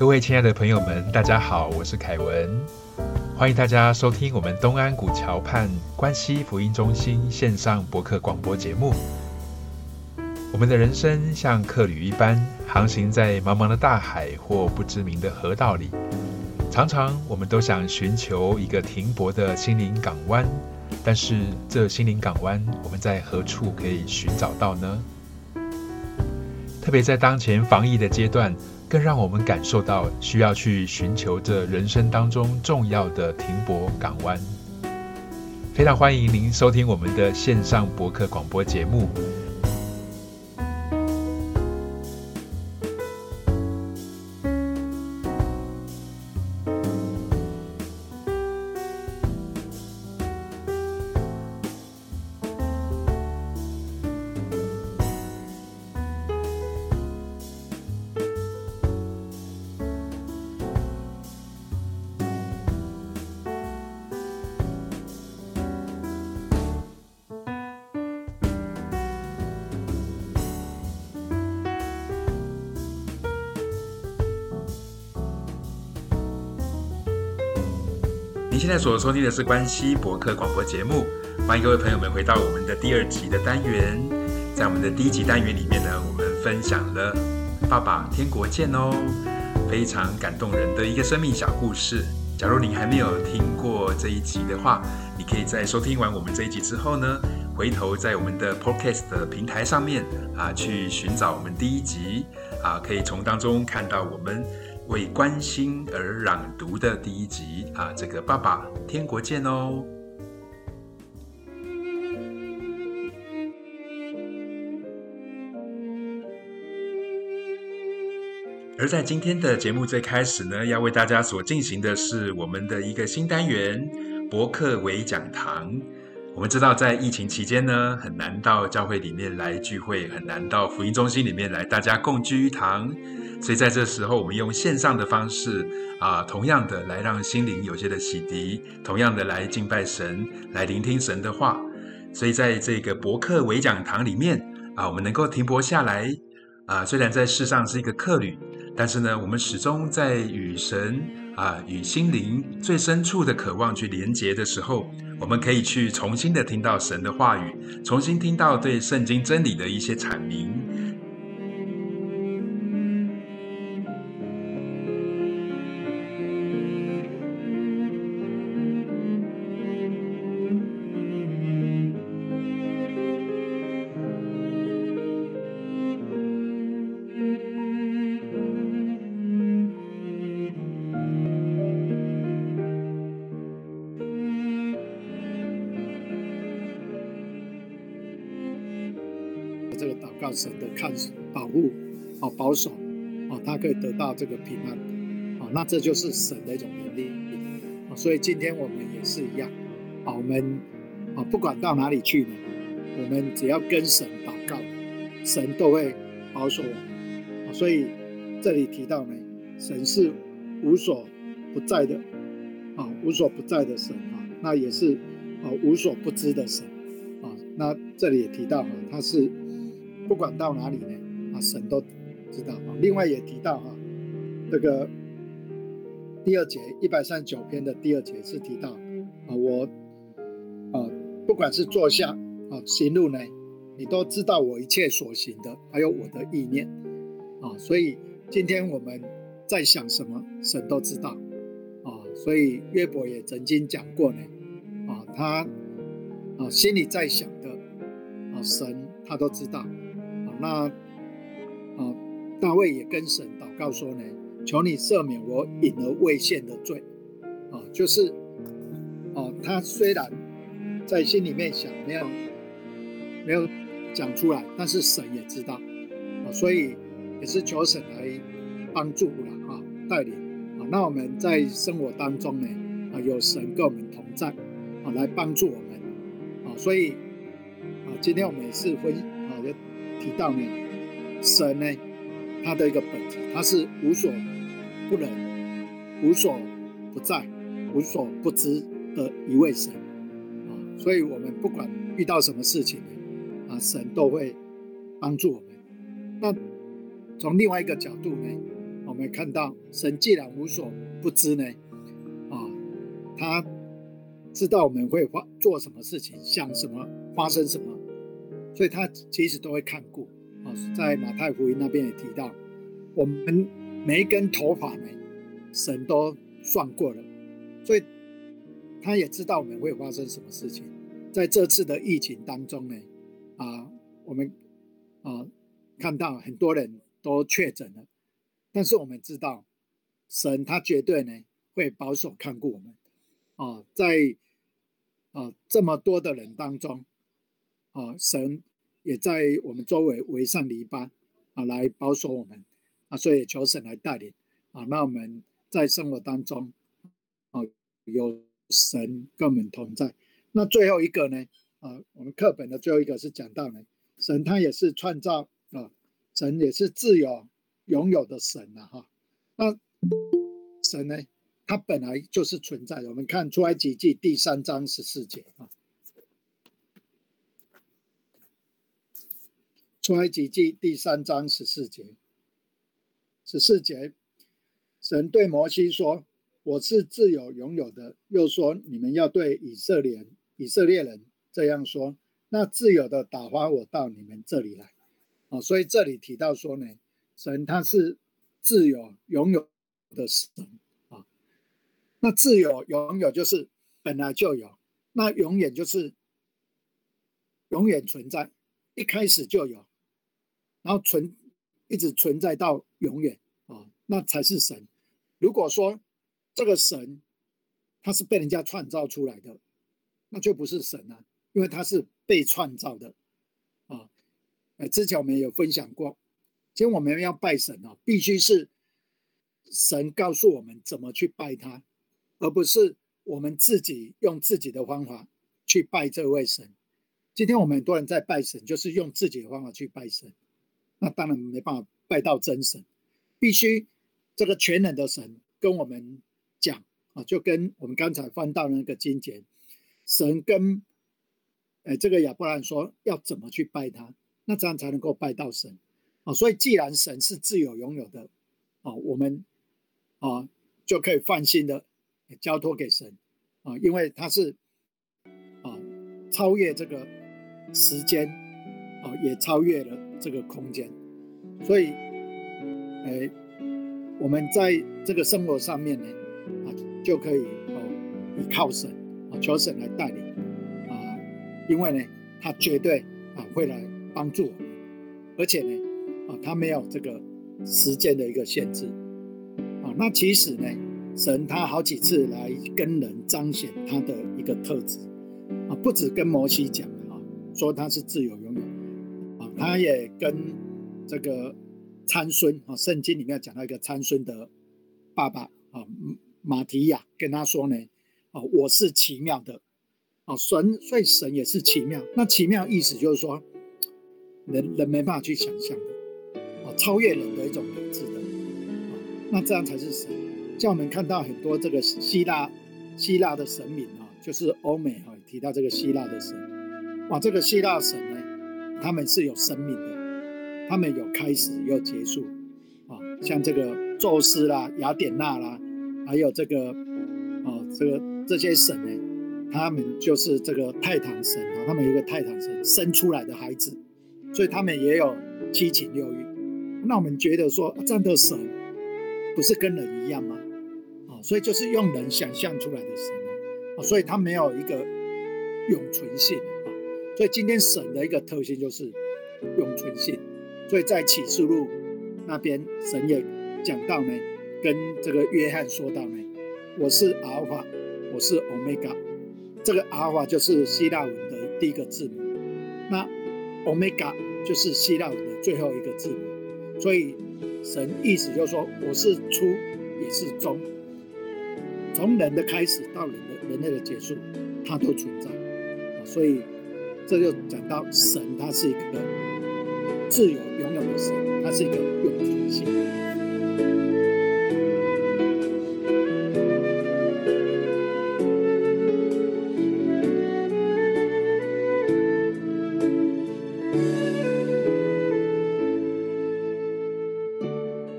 各位亲爱的朋友们，大家好，我是凯文，欢迎大家收听我们东安古桥畔关西福音中心线上博客广播节目。我们的人生像客旅一般，航行在茫茫的大海或不知名的河道里，常常我们都想寻求一个停泊的心灵港湾，但是这心灵港湾，我们在何处可以寻找到呢？特别在当前防疫的阶段。更让我们感受到需要去寻求这人生当中重要的停泊港湾。非常欢迎您收听我们的线上博客广播节目。现在所收听的是关西博客广播节目，欢迎各位朋友们回到我们的第二集的单元。在我们的第一集单元里面呢，我们分享了《爸爸天国见》哦，非常感动人的一个生命小故事。假如您还没有听过这一集的话，你可以在收听完我们这一集之后呢，回头在我们的 Podcast 的平台上面啊，去寻找我们第一集啊，可以从当中看到我们。为关心而朗读的第一集啊，这个爸爸天国见哦。而在今天的节目最开始呢，要为大家所进行的是我们的一个新单元——博客为讲堂。我们知道，在疫情期间呢，很难到教会里面来聚会，很难到福音中心里面来，大家共聚一堂。所以在这时候，我们用线上的方式啊，同样的来让心灵有些的洗涤，同样的来敬拜神，来聆听神的话。所以在这个博客围讲堂里面啊，我们能够停泊下来啊，虽然在世上是一个客旅，但是呢，我们始终在与神啊，与心灵最深处的渴望去连结的时候，我们可以去重新的听到神的话语，重新听到对圣经真理的一些阐明。到这个平安，哦，那这就是神的一种能力，啊，所以今天我们也是一样，啊，我们啊，不管到哪里去呢，我们只要跟神祷告，神都会保守我们，啊，所以这里提到呢，神是无所不在的，啊，无所不在的神啊，那也是啊无所不知的神，啊，那这里也提到哈，他是。不管到哪里呢，啊，神都知道啊。另外也提到哈，这个第二节一百三十九篇的第二节是提到啊，我啊，不管是坐下啊，行路呢，你都知道我一切所行的，还有我的意念啊。所以今天我们在想什么，神都知道啊。所以约伯也曾经讲过呢，啊，他啊心里在想的啊，神他都知道啊。那啊，大卫也跟神祷告说呢：“求你赦免我隐而未现的罪。”啊，就是啊，他虽然在心里面想，没有没有讲出来，但是神也知道啊，所以也是求神来帮助了啊，带领啊。那我们在生活当中呢啊，有神跟我们同在啊，来帮助我们啊，所以啊，今天我们也是会啊。就提到呢，神呢，他的一个本质，他是无所不能、无所不在、无所不知的一位神啊，所以我们不管遇到什么事情呢，啊，神都会帮助我们。那从另外一个角度呢，我们看到神既然无所不知呢，啊，他知道我们会发做什么事情，想什么，发生什么，所以他其实都会看顾。啊，在马太福音那边也提到，我们每一根头发呢，神都算过了，所以他也知道我们会发生什么事情。在这次的疫情当中呢，啊，我们啊看到很多人都确诊了，但是我们知道，神他绝对呢会保守看顾我们。啊，在啊这么多的人当中，啊神。也在我们周围围上篱笆啊，来保守我们啊，所以求神来带领啊。那我们在生活当中啊，有神跟我们同在。那最后一个呢啊，我们课本的最后一个是讲到呢，神他也是创造啊，神也是自由拥有的神呐哈。那神呢，他本来就是存在的。我们看出埃及记第三章十四节啊。出埃及记第三章十四节，十四节，神对摩西说：“我是自由拥有的。”又说：“你们要对以色列以色列人这样说。”那自由的打发我到你们这里来。啊，所以这里提到说呢，神他是自由拥有的神啊。那自由拥有就是本来就有，那永远就是永远存在，一开始就有。然后存，一直存在到永远，那才是神。如果说这个神他是被人家创造出来的，那就不是神啊，因为他是被创造的啊。呃，之前我们有分享过，其实我们要拜神啊，必须是神告诉我们怎么去拜他，而不是我们自己用自己的方法去拜这位神。今天我们很多人在拜神，就是用自己的方法去拜神。那当然没办法拜到真神，必须这个全能的神跟我们讲啊，就跟我们刚才翻到那个经节，神跟哎这个亚伯兰说要怎么去拜他，那这样才能够拜到神啊。所以既然神是自由拥有的啊，我们啊就可以放心的交托给神啊，因为他是啊超越这个时间啊，也超越了。这个空间，所以，哎，我们在这个生活上面呢，啊，就可以哦依靠神啊，求神来带领啊，因为呢，他绝对啊会来帮助我们，而且呢，啊，他没有这个时间的一个限制啊。那其实呢，神他好几次来跟人彰显他的一个特质啊，不止跟摩西讲啊，说他是自由拥有。啊他也跟这个参孙啊，圣经里面讲到一个参孙的爸爸啊，马提亚跟他说呢，啊，我是奇妙的，啊，神所以神也是奇妙。那奇妙意思就是说，人人没办法去想象的，啊，超越人的一种理智的，啊，那这样才是神。叫我们看到很多这个希腊希腊的神明啊，就是欧美啊提到这个希腊的神，哇，这个希腊神呢。他们是有生命的，他们有开始有结束，啊，像这个宙斯啦、雅典娜啦，还有这个，啊，这个这些神呢，他们就是这个泰坦神啊，他们有一个泰坦神生出来的孩子，所以他们也有七情六欲。那我们觉得说，这样的神不是跟人一样吗？啊，所以就是用人想象出来的神啊，所以他没有一个永存性啊。所以今天神的一个特性就是永存性，所以在启示录那边神也讲到呢，跟这个约翰说到呢，我是阿尔法，我是欧米伽，这个阿尔法就是希腊文的第一个字母，那欧米伽就是希腊文的最后一个字母，所以神意思就是说我是初也是终，从人的开始到人的人类的结束，它都存在，所以。这就讲到神，他是一个自由拥有的神，他是一个永存性。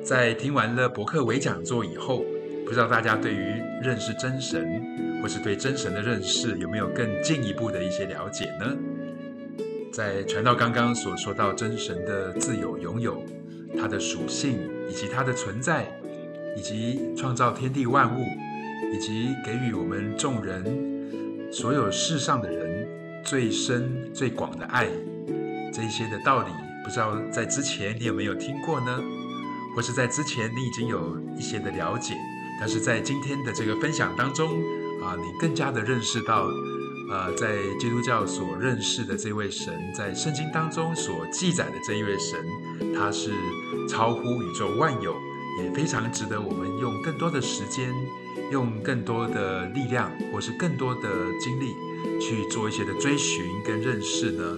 在听完了博客微讲座以后，不知道大家对于认识真神，或是对真神的认识，有没有更进一步的一些了解呢？在传道刚刚所说到真神的自有拥有，它的属性，以及它的存在，以及创造天地万物，以及给予我们众人所有世上的人最深最广的爱，这一些的道理，不知道在之前你有没有听过呢？或是在之前你已经有一些的了解，但是在今天的这个分享当中啊，你更加的认识到，呃，在基督教所认识的这位神，在圣经当中所记载的这一位神，他是超乎宇宙万有，也非常值得我们用更多的时间，用更多的力量，或是更多的精力去做一些的追寻跟认识呢。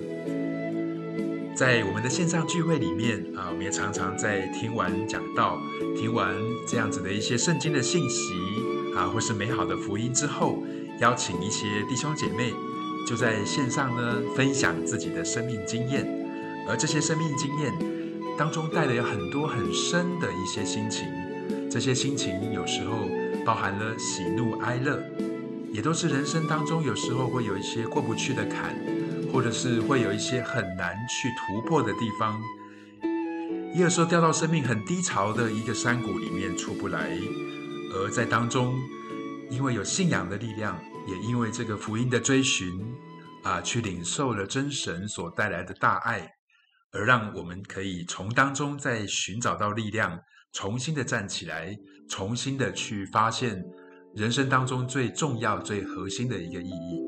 在我们的线上聚会里面啊，我们也常常在听完讲道、听完这样子的一些圣经的信息啊，或是美好的福音之后，邀请一些弟兄姐妹就在线上呢分享自己的生命经验，而这些生命经验当中带了有很多很深的一些心情，这些心情有时候包含了喜怒哀乐，也都是人生当中有时候会有一些过不去的坎。或者是会有一些很难去突破的地方，也有时候掉到生命很低潮的一个山谷里面出不来，而在当中，因为有信仰的力量，也因为这个福音的追寻啊，去领受了真神所带来的大爱，而让我们可以从当中再寻找到力量，重新的站起来，重新的去发现人生当中最重要、最核心的一个意义。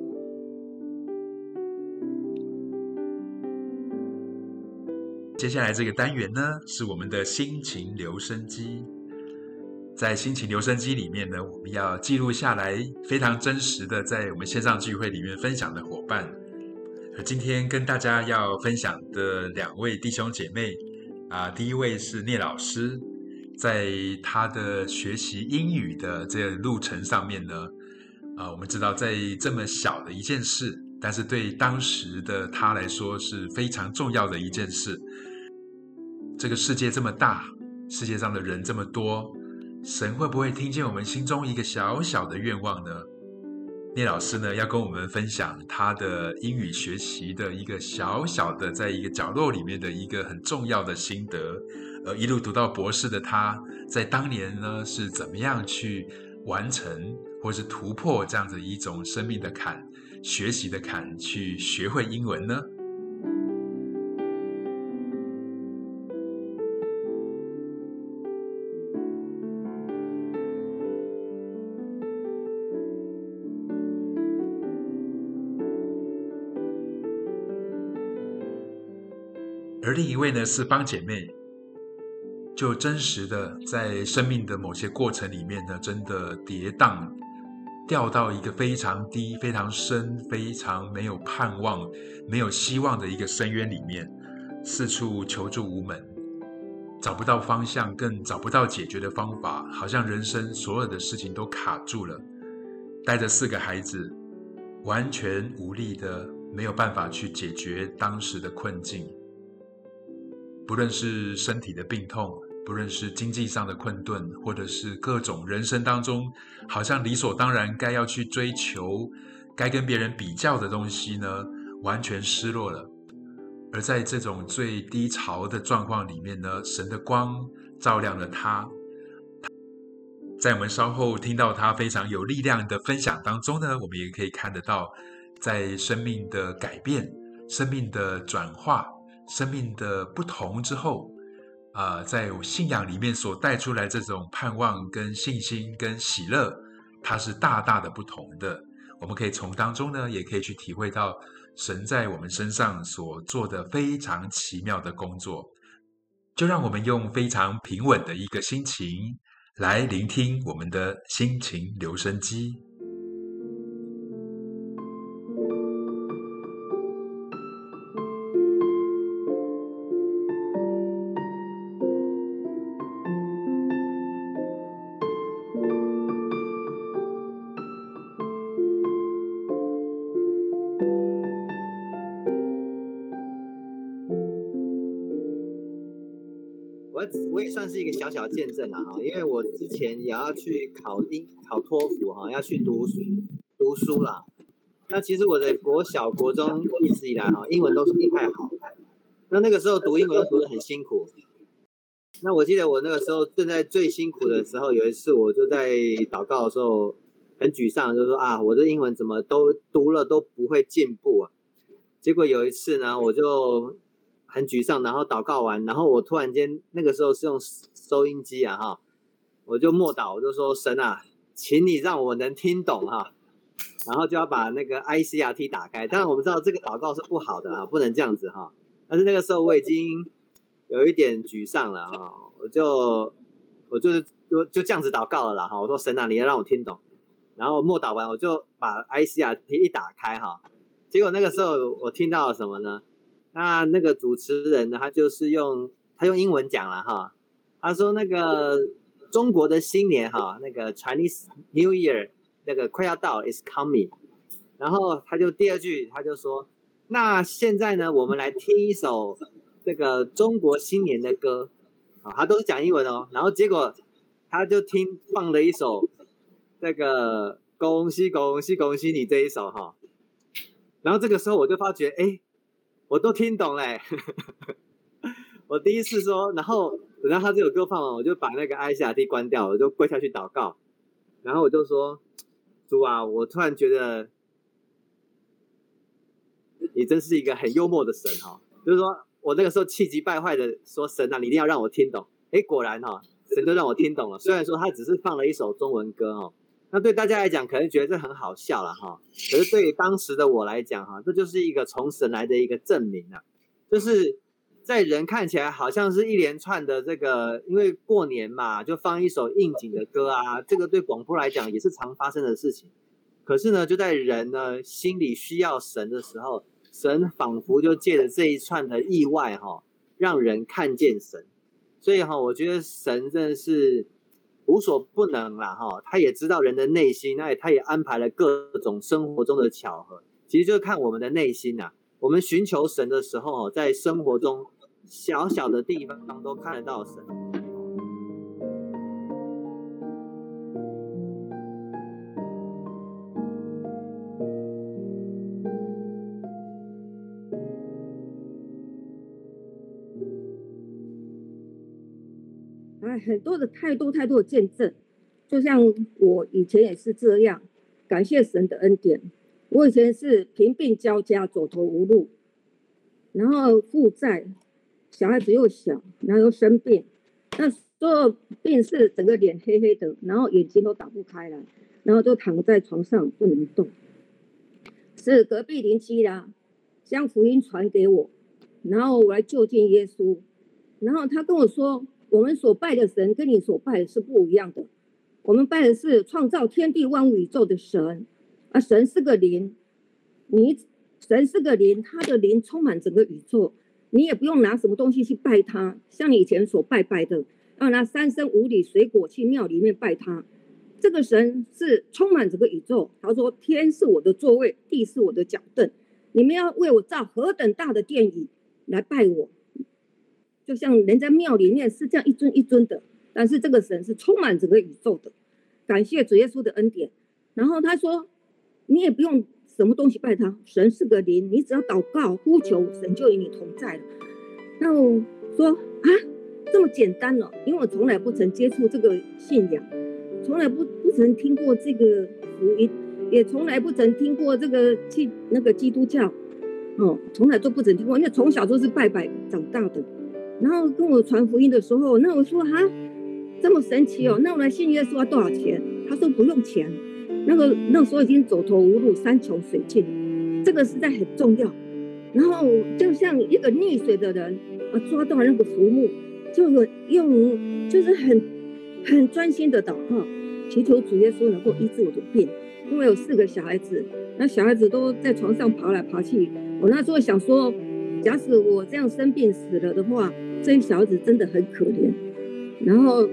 接下来这个单元呢，是我们的心情留声机。在心情留声机里面呢，我们要记录下来非常真实的在我们线上聚会里面分享的伙伴。而今天跟大家要分享的两位弟兄姐妹啊，第一位是聂老师，在他的学习英语的这个路程上面呢，啊，我们知道在这么小的一件事，但是对当时的他来说是非常重要的一件事。这个世界这么大，世界上的人这么多，神会不会听见我们心中一个小小的愿望呢？聂老师呢，要跟我们分享他的英语学习的一个小小的，在一个角落里面的一个很重要的心得。呃，一路读到博士的他，在当年呢是怎么样去完成或是突破这样子一种生命的坎、学习的坎，去学会英文呢？而另一位呢是帮姐妹，就真实的在生命的某些过程里面呢，真的跌宕，掉到一个非常低、非常深、非常没有盼望、没有希望的一个深渊里面，四处求助无门，找不到方向，更找不到解决的方法，好像人生所有的事情都卡住了，带着四个孩子，完全无力的，没有办法去解决当时的困境。不论是身体的病痛，不论是经济上的困顿，或者是各种人生当中好像理所当然该要去追求、该跟别人比较的东西呢，完全失落了。而在这种最低潮的状况里面呢，神的光照亮了他。在我们稍后听到他非常有力量的分享当中呢，我们也可以看得到，在生命的改变、生命的转化。生命的不同之后，啊，在信仰里面所带出来这种盼望、跟信心、跟喜乐，它是大大的不同的。我们可以从当中呢，也可以去体会到神在我们身上所做的非常奇妙的工作。就让我们用非常平稳的一个心情来聆听我们的心情留声机。小见证了哈，因为我之前也要去考英考托福哈，要去读书读书啦。那其实我的国小国中一直以来哈，英文都是不太好。那那个时候读英文读得很辛苦。那我记得我那个时候正在最辛苦的时候，有一次我就在祷告的时候很沮丧，就说啊，我的英文怎么都读了都不会进步啊。结果有一次呢，我就很沮丧，然后祷告完，然后我突然间那个时候是用收音机啊哈，我就默祷，我就说神啊，请你让我能听懂哈，然后就要把那个 ICRT 打开。当然我们知道这个祷告是不好的啊，不能这样子哈。但是那个时候我已经。有一点沮丧了哈，我就我就是就就这样子祷告了啦哈。我说神啊，你要让我听懂。然后默祷完，我就把 ICRT 一打开哈。结果那个时候我听到了什么呢？那那个主持人呢，他就是用他用英文讲了哈。他说那个中国的新年哈，那个 Chinese New Year 那个快要到，is coming。然后他就第二句他就说，那现在呢，我们来听一首。这个中国新年的歌啊，他都是讲英文哦。然后结果他就听放了一首这个恭喜恭喜恭喜你这一首哈。然后这个时候我就发觉，哎，我都听懂嘞。我第一次说，然后等到他这首歌放完，我就把那个 I C R T 关掉，我就跪下去祷告。然后我就说，主啊，我突然觉得你真是一个很幽默的神哈，就是说。我那个时候气急败坏的说：“神啊，你一定要让我听懂。”哎，果然哈，神都让我听懂了。虽然说他只是放了一首中文歌哦，那对大家来讲可能觉得这很好笑了哈。可是对于当时的我来讲哈，这就是一个从神来的一个证明啊。就是在人看起来好像是一连串的这个，因为过年嘛，就放一首应景的歌啊，这个对广播来讲也是常发生的事情。可是呢，就在人呢心里需要神的时候。神仿佛就借着这一串的意外哈，让人看见神，所以哈，我觉得神真的是无所不能啦哈，他也知道人的内心，那他也安排了各种生活中的巧合，其实就是看我们的内心呐。我们寻求神的时候，在生活中小小的地方都看得到神。很多的太多太多的见证，就像我以前也是这样，感谢神的恩典。我以前是贫病交加，走投无路，然后负债，小孩子又小，然后又生病，那所有病是整个脸黑黑的，然后眼睛都打不开来，然后就躺在床上不能动。是隔壁邻居啦，将福音传给我，然后我来就近耶稣，然后他跟我说。我们所拜的神跟你所拜的是不一样的，我们拜的是创造天地万物宇宙的神，啊，神是个灵，你神是个灵，他的灵充满整个宇宙，你也不用拿什么东西去拜他，像你以前所拜拜的，要拿三生五礼水果去庙里面拜他，这个神是充满整个宇宙。他说天是我的座位，地是我的脚凳，你们要为我造何等大的殿宇来拜我。就像人家庙里面是这样一尊一尊的，但是这个神是充满整个宇宙的。感谢主耶稣的恩典。然后他说，你也不用什么东西拜他，神是个灵，你只要祷告呼求，神就与你同在了。那我说啊，这么简单了，因为我从来不曾接触这个信仰，从来不不曾听过这个福音，也从来不曾听过这个去那个基督教，哦，从来都不曾听过，因为从小都是拜拜长大的。然后跟我传福音的时候，那我说哈，这么神奇哦，那我来信耶稣要多少钱？他说不用钱。那个那时候已经走投无路，山穷水尽，这个实在很重要。然后就像一个溺水的人啊，抓到那个浮木，就有用，就是很很专心的祷告，祈求主耶稣能够医治我的病。因为有四个小孩子，那小孩子都在床上爬来爬去，我那时候想说。假使我这样生病死了的话，这些小子真的很可怜，然后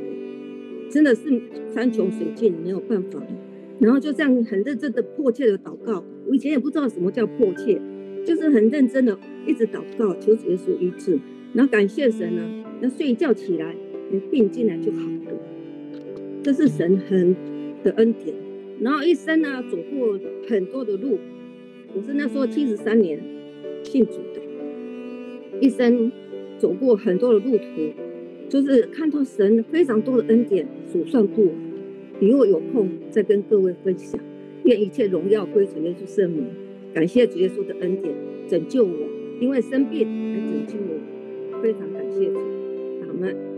真的是山穷水尽，没有办法了。然后就这样很认真的、迫切的祷告。我以前也不知道什么叫迫切，就是很认真的一直祷告，求主耶稣医治。然后感谢神呢，那睡一觉起来，你病进来就好了。这是神很的恩典。然后一生呢，走过很多的路。我是那时候七十三年信主，一生走过很多的路途，就是看到神非常多的恩典，所算不完。以后有空再跟各位分享。愿一切荣耀归主耶稣圣名。感谢主耶稣的恩典拯救我，因为生病来拯救我，非常感谢主，阿门。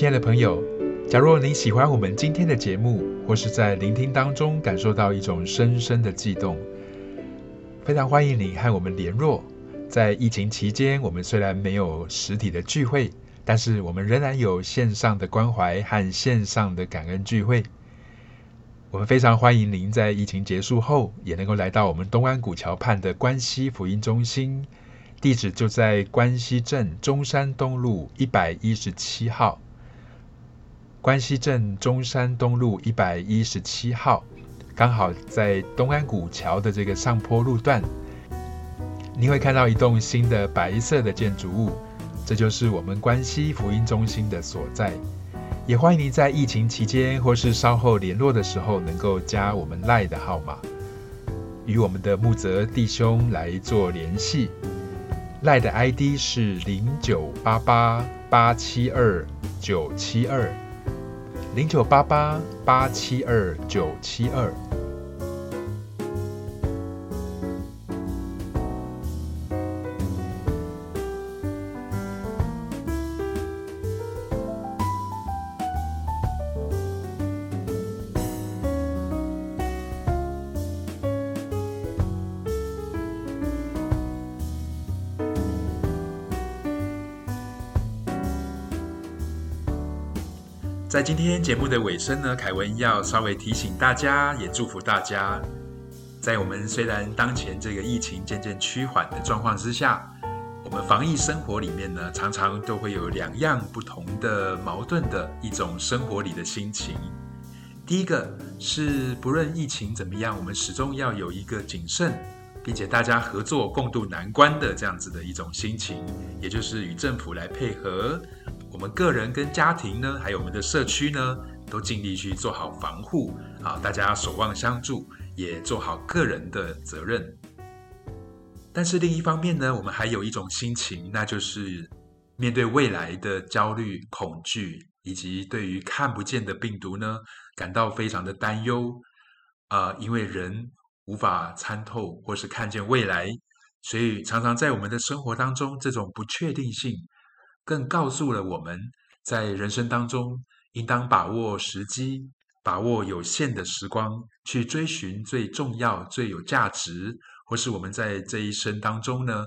亲爱的朋友，假若你喜欢我们今天的节目，或是在聆听当中感受到一种深深的悸动，非常欢迎你和我们联络。在疫情期间，我们虽然没有实体的聚会，但是我们仍然有线上的关怀和线上的感恩聚会。我们非常欢迎您在疫情结束后，也能够来到我们东安古桥畔的关西福音中心，地址就在关西镇中山东路一百一十七号。关西镇中山东路一百一十七号，刚好在东安古桥的这个上坡路段，你会看到一栋新的白色的建筑物，这就是我们关西福音中心的所在。也欢迎您在疫情期间或是稍后联络的时候，能够加我们赖的号码，与我们的木泽弟兄来做联系。赖的 ID 是零九八八八七二九七二。零九八八八七二九七二。今天节目的尾声呢，凯文要稍微提醒大家，也祝福大家，在我们虽然当前这个疫情渐渐趋缓的状况之下，我们防疫生活里面呢，常常都会有两样不同的矛盾的一种生活里的心情。第一个是不论疫情怎么样，我们始终要有一个谨慎，并且大家合作共度难关的这样子的一种心情，也就是与政府来配合。我们个人跟家庭呢，还有我们的社区呢，都尽力去做好防护啊！大家守望相助，也做好个人的责任。但是另一方面呢，我们还有一种心情，那就是面对未来的焦虑、恐惧，以及对于看不见的病毒呢，感到非常的担忧啊！因为人无法参透或是看见未来，所以常常在我们的生活当中，这种不确定性。更告诉了我们在人生当中，应当把握时机，把握有限的时光，去追寻最重要、最有价值，或是我们在这一生当中呢，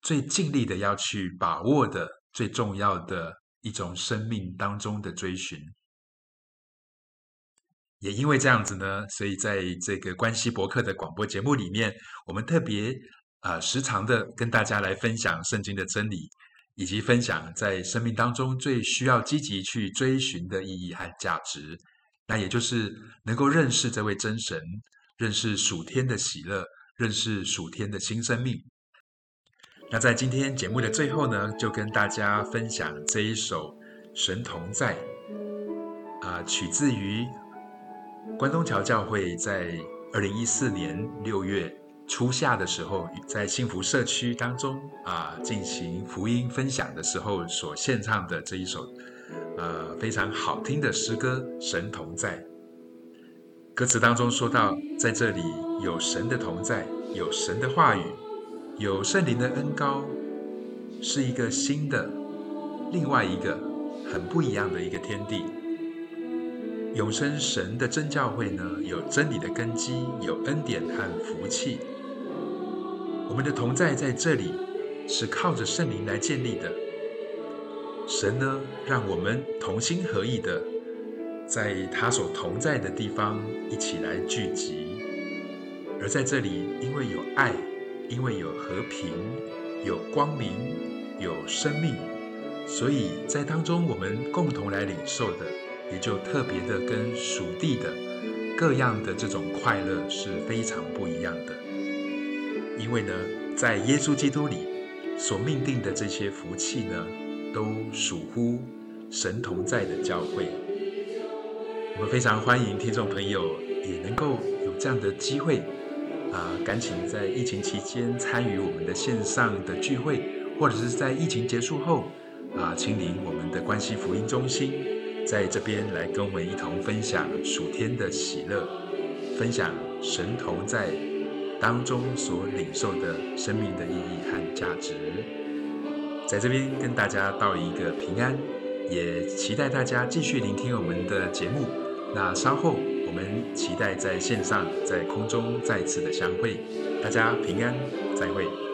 最尽力的要去把握的最重要的一种生命当中的追寻。也因为这样子呢，所以在这个关系博客的广播节目里面，我们特别啊时常的跟大家来分享圣经的真理。以及分享在生命当中最需要积极去追寻的意义和价值，那也就是能够认识这位真神，认识属天的喜乐，认识属天的新生命。那在今天节目的最后呢，就跟大家分享这一首《神同在》，啊，取自于关东桥教会在二零一四年六月。初夏的时候，在幸福社区当中啊，进行福音分享的时候所献唱的这一首，呃，非常好听的诗歌《神同在》。歌词当中说到，在这里有神的同在，有神的话语，有圣灵的恩高，是一个新的、另外一个很不一样的一个天地。永生神的真教会呢，有真理的根基，有恩典和福气。我们的同在在这里是靠着圣灵来建立的。神呢，让我们同心合意的，在他所同在的地方一起来聚集。而在这里，因为有爱，因为有和平，有光明，有生命，所以在当中我们共同来领受的，也就特别的跟属地的各样的这种快乐是非常不一样的。因为呢，在耶稣基督里所命定的这些福气呢，都属乎神同在的教会。我们非常欢迎听众朋友也能够有这样的机会。啊，赶紧在疫情期间参与我们的线上的聚会，或者是在疫情结束后，啊，亲临我们的关系福音中心，在这边来跟我们一同分享属天的喜乐，分享神同在当中所领受的生命的意义和价值。在这边跟大家道一个平安，也期待大家继续聆听我们的节目。那稍后。我们期待在线上、在空中再次的相会，大家平安，再会。